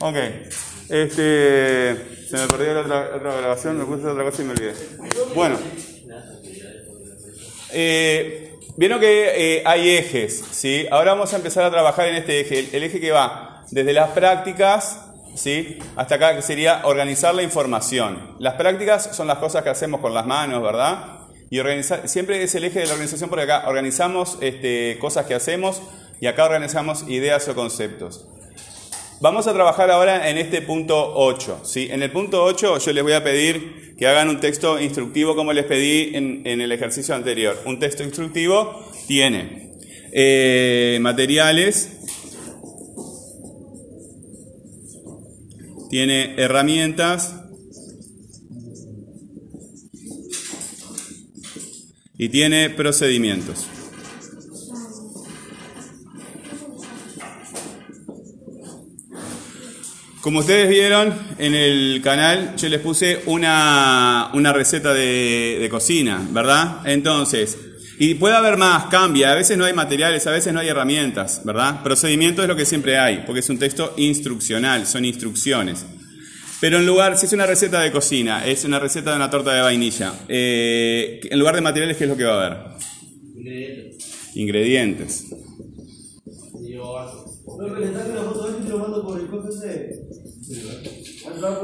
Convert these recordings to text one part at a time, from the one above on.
Ok. Este, se me perdió la otra, grabación, me puse otra cosa y me olvidé. Bueno. Eh, Vieron que eh, hay ejes, ¿sí? Ahora vamos a empezar a trabajar en este eje. El, el eje que va desde las prácticas, ¿sí? Hasta acá, que sería organizar la información. Las prácticas son las cosas que hacemos con las manos, ¿verdad? Y organizar, siempre es el eje de la organización porque acá organizamos este, cosas que hacemos y acá organizamos ideas o conceptos. Vamos a trabajar ahora en este punto 8. ¿sí? En el punto 8 yo les voy a pedir que hagan un texto instructivo como les pedí en, el ejercicio anterior. Un texto instructivo tiene eh, materiales, tiene herramientas y tiene procedimientos. Como ustedes vieron en el canal, yo les puse una, una receta de, de, cocina, ¿verdad? Entonces, y puede haber más, cambia, a veces no hay materiales, a veces no hay herramientas, ¿verdad? Procedimiento es lo que siempre hay, porque es un texto instruccional, son instrucciones. Pero en lugar, si es una receta de cocina, es una receta de una torta de vainilla, eh, en lugar de materiales, ¿qué es lo que va a haber? Ingredientes. Ingredientes.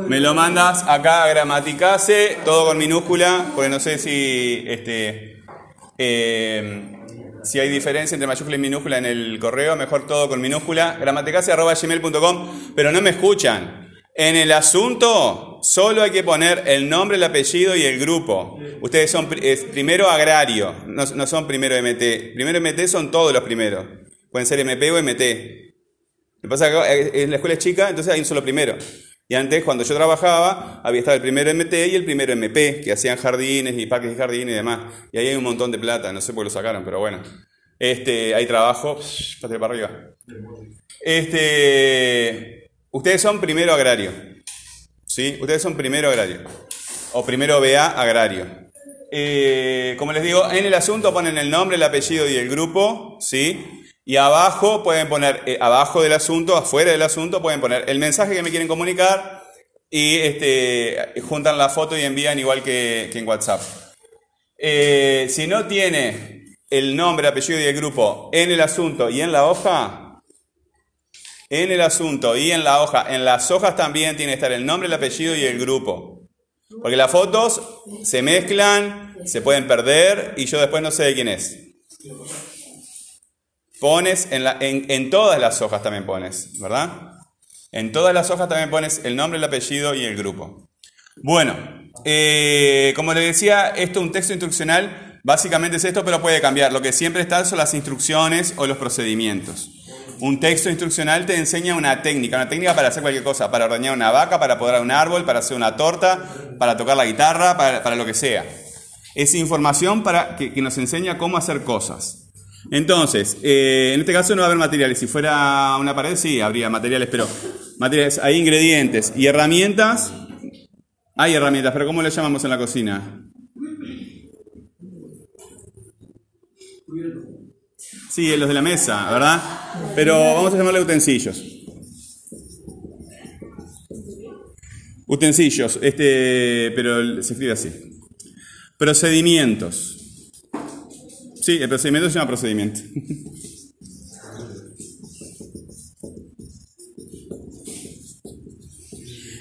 Me lo mandas acá a Gramaticase, todo con minúscula, porque no sé si este eh, si hay diferencia entre mayúscula y minúscula en el correo, mejor todo con minúscula. gramaticase.gmail.com, pero no me escuchan. En el asunto solo hay que poner el nombre, el apellido y el grupo. Ustedes son primero agrario, no, no son primero MT. Primero MT son todos los primeros. Pueden ser MP o MT. Que pasa es que en la escuela es chica, entonces hay un solo primero. Y antes, cuando yo trabajaba, había estado el primero MT y el primero MP, que hacían jardines y parques de jardines y demás. Y ahí hay un montón de plata, no sé por qué lo sacaron, pero bueno. Este, hay trabajo, pase para arriba. Este, ustedes son primero agrario. ¿Sí? Ustedes son primero agrario. O primero BA agrario. Eh, como les digo, en el asunto ponen el nombre, el apellido y el grupo, ¿sí? Y abajo pueden poner, eh, abajo del asunto, afuera del asunto, pueden poner el mensaje que me quieren comunicar y este, juntan la foto y envían igual que, en WhatsApp. Eh, si no tiene el nombre, apellido y el grupo en el asunto y en la hoja, en el asunto y en la hoja, en las hojas también tiene que estar el nombre, el apellido y el grupo. Porque las fotos se mezclan, se pueden perder y yo después no sé de quién es. Pones en, todas las hojas también pones, ¿verdad? En todas las hojas también pones el nombre, el apellido y el grupo. Bueno, eh, como les decía, esto un texto instruccional básicamente es esto, pero puede cambiar. Lo que siempre está son las instrucciones o los procedimientos. Un texto instruccional te enseña una técnica, una técnica para hacer cualquier cosa, para ordeñar una vaca, para podar un árbol, para hacer una torta, para tocar la guitarra, para, para lo que sea. Es información para que, que nos enseña cómo hacer cosas. Entonces, eh, en este caso no va a haber materiales. Si fuera una pared, sí, habría materiales, pero materiales, hay ingredientes y herramientas. Hay herramientas, pero ¿cómo le llamamos en la cocina? Sí, los de la mesa, ¿verdad? Pero vamos a llamarle utensilios. Utensilios, este, pero se escribe así. Procedimientos. Sí, el procedimiento se llama procedimiento.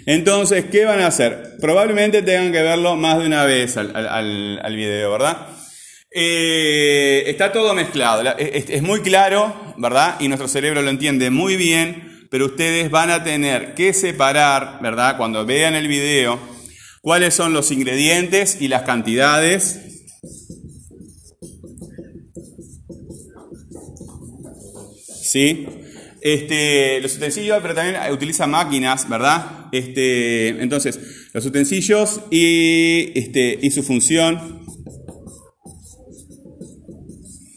Entonces, ¿qué van a hacer? Probablemente tengan que verlo más de una vez al, al, al video, ¿verdad? Eh, está todo mezclado, es, es, muy claro, ¿verdad? Y nuestro cerebro lo entiende muy bien, pero ustedes van a tener que separar, ¿verdad? Cuando vean el video, cuáles son los ingredientes y las cantidades ¿sí? Este, los utensilios, pero también utiliza máquinas, ¿verdad? Este, entonces, los utensilios y, este, y su función,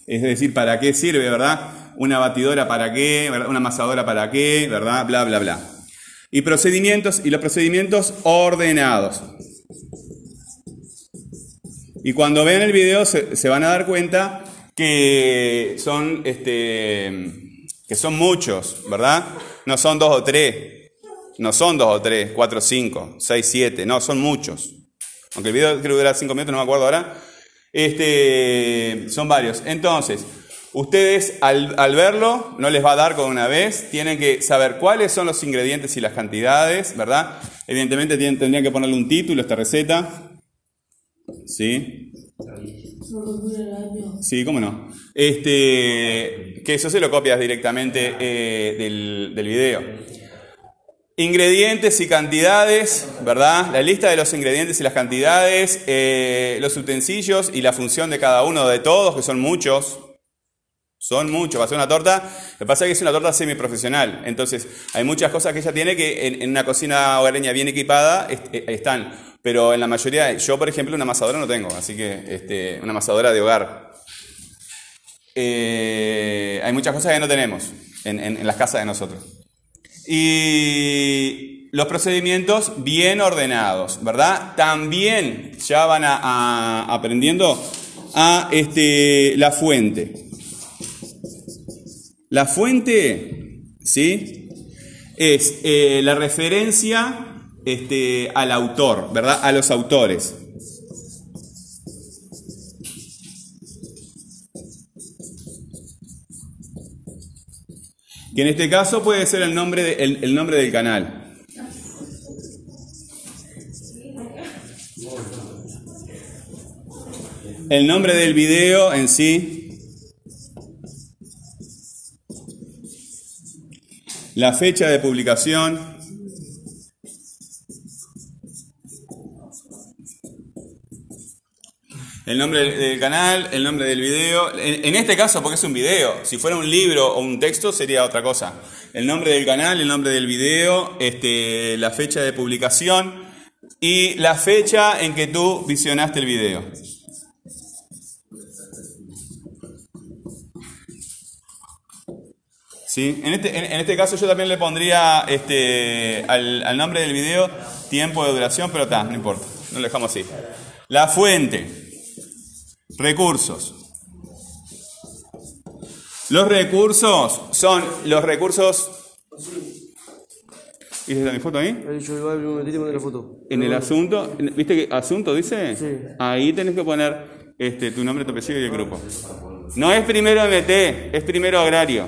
es decir, para qué sirve, ¿verdad? Una batidora para qué, ¿verdad? una amasadora para qué, ¿verdad? Bla, bla, bla. Y procedimientos, y los procedimientos ordenados. Y cuando vean el video se, se van a dar cuenta que son este, que son muchos, ¿verdad? No son dos o tres, no son dos o tres, cuatro cinco, seis, siete, no, son muchos. Aunque el video creo que dura cinco minutos, no me acuerdo ahora. Este, son varios. Entonces, ustedes al, al verlo, no les va a dar con una vez, tienen que saber cuáles son los ingredientes y las cantidades, ¿verdad? Evidentemente tienen- tendrían que ponerle un título a esta receta. ¿Sí? Sí, cómo no. Este, que eso se lo copias directamente eh, del, del video. Ingredientes y cantidades, ¿verdad? La lista de los ingredientes y las cantidades, eh, los utensilios y la función de cada uno de todos, que son muchos. Son muchos. Va a ser una torta. Lo que pasa es que es una torta semiprofesional. Entonces, hay muchas cosas que ella tiene que en, una cocina hogareña bien equipada eh, están. Pero en la mayoría, yo por ejemplo, una amasadora no tengo. Así que este, una amasadora de hogar. Eh, hay muchas cosas que no tenemos en, las casas de nosotros. Y los procedimientos bien ordenados, ¿verdad? También ya van aprendiendo a este, la fuente. La fuente, ¿sí? Es eh, la referencia este, al autor, ¿verdad? A los autores. Que en este caso puede ser el nombre, de- nombre del canal. El nombre del video en sí. La fecha de publicación. El nombre del, canal, el nombre del video. En, este caso, porque es un video. Si fuera un libro o un texto, sería otra cosa. El nombre del canal, el nombre del video, este, la fecha de publicación y la fecha en que tú visionaste el video. ¿Sí? En, este, este caso yo también le pondría este, al, al nombre del video tiempo de duración, pero está, no importa, no lo dejamos así. La fuente, recursos. Los recursos son los recursos... ¿Viste mi foto ahí? En el asunto, ¿viste que asunto dice? Sí. Ahí tenés que poner este, tu nombre, tu apellido y el grupo. No es primero MT, es primero agrario.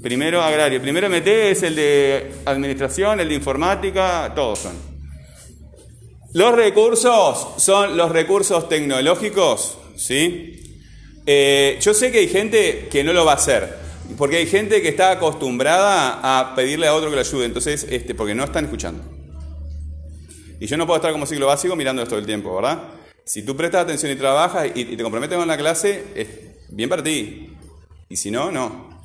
Primero agrario. Primero MT es el de administración, el de informática, todos son. Los recursos son los recursos tecnológicos, ¿sí? Eh, yo sé que hay gente que no lo va a hacer, porque hay gente que está acostumbrada a pedirle a otro que le ayude, entonces, este, porque no están escuchando. Y yo no puedo estar como ciclo básico mirando esto todo el tiempo, ¿verdad? Si tú prestas atención y trabajas y, te comprometes con la clase, es bien para ti. Y si no, no.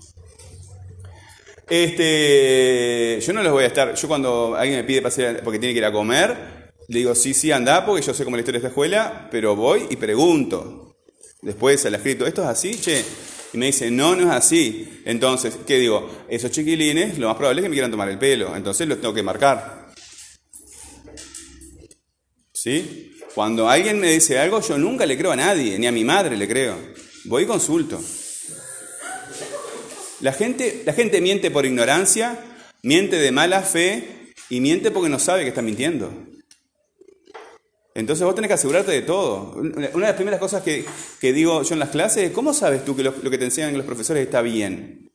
Este, yo no les voy a estar, yo cuando alguien me pide pasar porque tiene que ir a comer, le digo, sí, sí, anda, porque yo sé cómo es la historia de esta escuela, pero voy y pregunto. Después al escrito, ¿esto es así, che? Y me dice, no, no es así. Entonces, ¿qué digo? Esos chiquilines, lo más probable es que me quieran tomar el pelo, entonces los tengo que marcar. ¿Sí? Cuando alguien me dice algo, yo nunca le creo a nadie, ni a mi madre le creo. Voy y consulto. La gente, la gente miente por ignorancia, miente de mala fe y miente porque no sabe que está mintiendo. Entonces vos tenés que asegurarte de todo. Una de las primeras cosas que, que digo yo en las clases es, ¿cómo sabes tú que lo, que te enseñan los profesores está bien?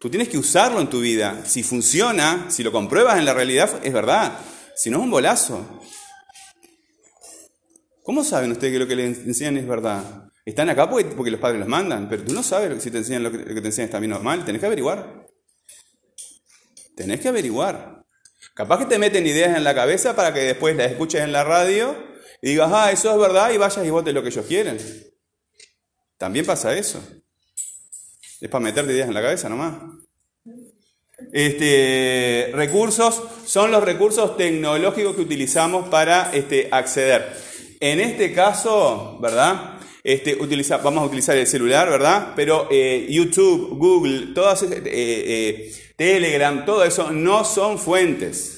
Tú tienes que usarlo en tu vida. Si funciona, si lo compruebas en la realidad, es verdad. Si no, es un bolazo. ¿Cómo saben ustedes que lo que les enseñan es verdad? Están acá porque, porque los padres los mandan, pero tú no sabes si te enseñan lo que, lo que te enseñan está bien o mal. Tenés que averiguar. Tenés que averiguar. Capaz que te meten ideas en la cabeza para que después las escuches en la radio y digas, ah, eso es verdad, y vayas y votes lo que ellos quieren. También pasa eso. Es para meterte ideas en la cabeza nomás. Este, recursos son los recursos tecnológicos que utilizamos para este, acceder. En este caso, ¿verdad? Este, utiliza, vamos a utilizar el celular, ¿verdad? Pero eh, YouTube, Google, todas, eh, eh, Telegram, todo eso no son fuentes,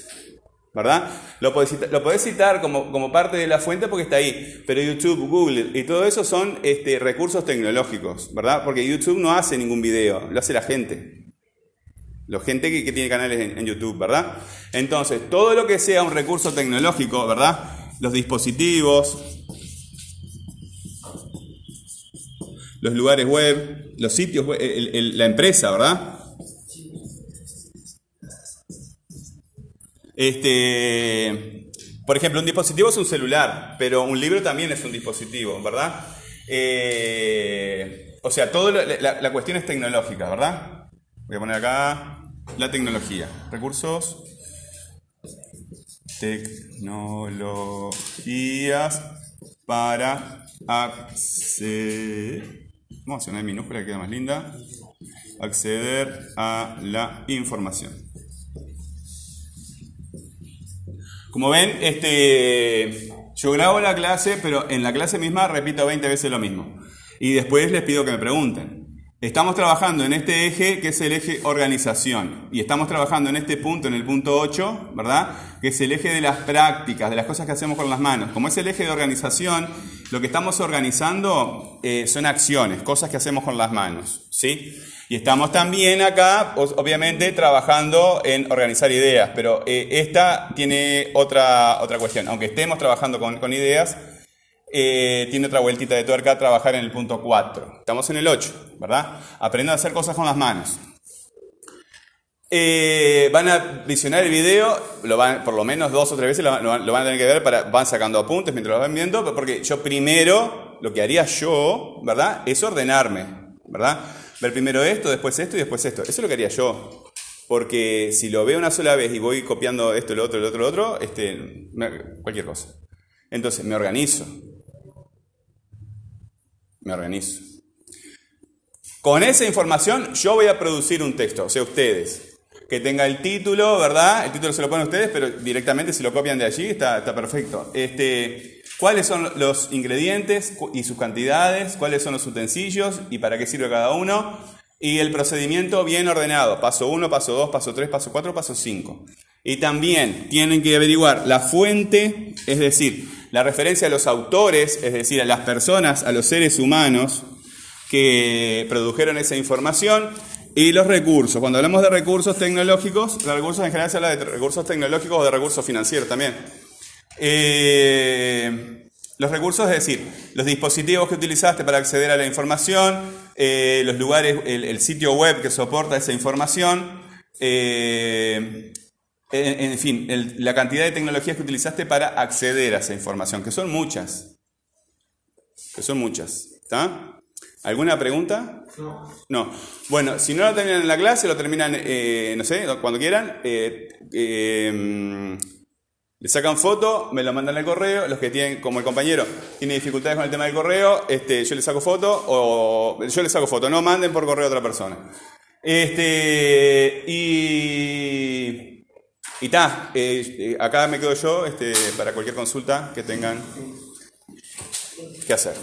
¿verdad? Lo podés citar, como, parte de la fuente porque está ahí, pero YouTube, Google y todo eso son este, recursos tecnológicos, ¿verdad? Porque YouTube no hace ningún video, lo hace la gente. La gente que, tiene canales en, YouTube, ¿verdad? Entonces, todo lo que sea un recurso tecnológico, ¿verdad? Los dispositivos, los lugares web, los sitios web, la empresa, ¿verdad? Este, por ejemplo, un dispositivo es un celular, pero un libro también es un dispositivo, ¿verdad? Eh, o sea, la, la cuestión es tecnológica, ¿verdad? Voy a poner acá la tecnología, recursos, tecnologías para acceder, vamos a hacer una minúscula que queda más linda, acceder a la información. Como ven, este, yo grabo la clase, pero en la clase misma repito 20 veces lo mismo. Y después les pido que me pregunten. Estamos trabajando en este eje que es el eje organización. Y estamos trabajando en este punto, en el punto 8, ¿verdad? Que es el eje de las prácticas, de las cosas que hacemos con las manos. Como es el eje de organización, lo que estamos organizando eh, son acciones, cosas que hacemos con las manos, ¿sí? Y estamos también acá, obviamente, trabajando en organizar ideas, pero eh, esta tiene otra, otra cuestión. Aunque estemos trabajando con, con ideas, eh, tiene otra vueltita de tuerca trabajar en el punto 4. Estamos en el 8, ¿verdad? Aprendan a hacer cosas con las manos. Eh, van a visionar el video, lo van, por lo menos dos o tres veces lo, van a tener que ver, para, van sacando apuntes mientras lo van viendo, porque yo primero, lo que haría yo, ¿verdad? Es ordenarme, ¿verdad? Ver primero esto, después esto y después esto. Eso es lo que haría yo. Porque si lo veo una sola vez y voy copiando esto, lo otro, lo otro, lo otro, este, cualquier cosa. Entonces, me organizo. Me organizo. Con esa información yo voy a producir un texto, o sea, ustedes. Que tenga el título, ¿verdad? El título se lo ponen ustedes, pero directamente si lo copian de allí está, está perfecto. Este, ¿Cuáles son los ingredientes y sus cantidades? ¿Cuáles son los utensilios y para qué sirve cada uno? Y el procedimiento bien ordenado. Paso 1, paso 2, paso 3, paso 4, paso 5. Y también tienen que averiguar la fuente, es decir, la referencia a los autores, es decir, a las personas, a los seres humanos, que produjeron esa información y los recursos. Cuando hablamos de recursos tecnológicos, los recursos en general se habla de recursos tecnológicos o de recursos financieros también. Eh, los recursos, es decir, los dispositivos que utilizaste para acceder a la información, eh, los lugares, el, el sitio web que soporta esa información, eh, en, en fin, el- la cantidad de tecnologías que utilizaste para acceder a esa información, que son muchas. Que son muchas. ¿Está? ¿Alguna pregunta? No. No. Bueno, si no lo terminan en la clase, lo terminan, eh, no sé, cuando quieran. eh, eh, le sacan foto, me lo mandan al correo. Los que tienen, como el compañero, tiene dificultades con el tema del correo, este, yo le saco foto o yo le saco foto. No manden por correo a otra persona. Este, y. Y ta, eh, eh, acá me quedo yo este, para cualquier consulta que tengan que hacer.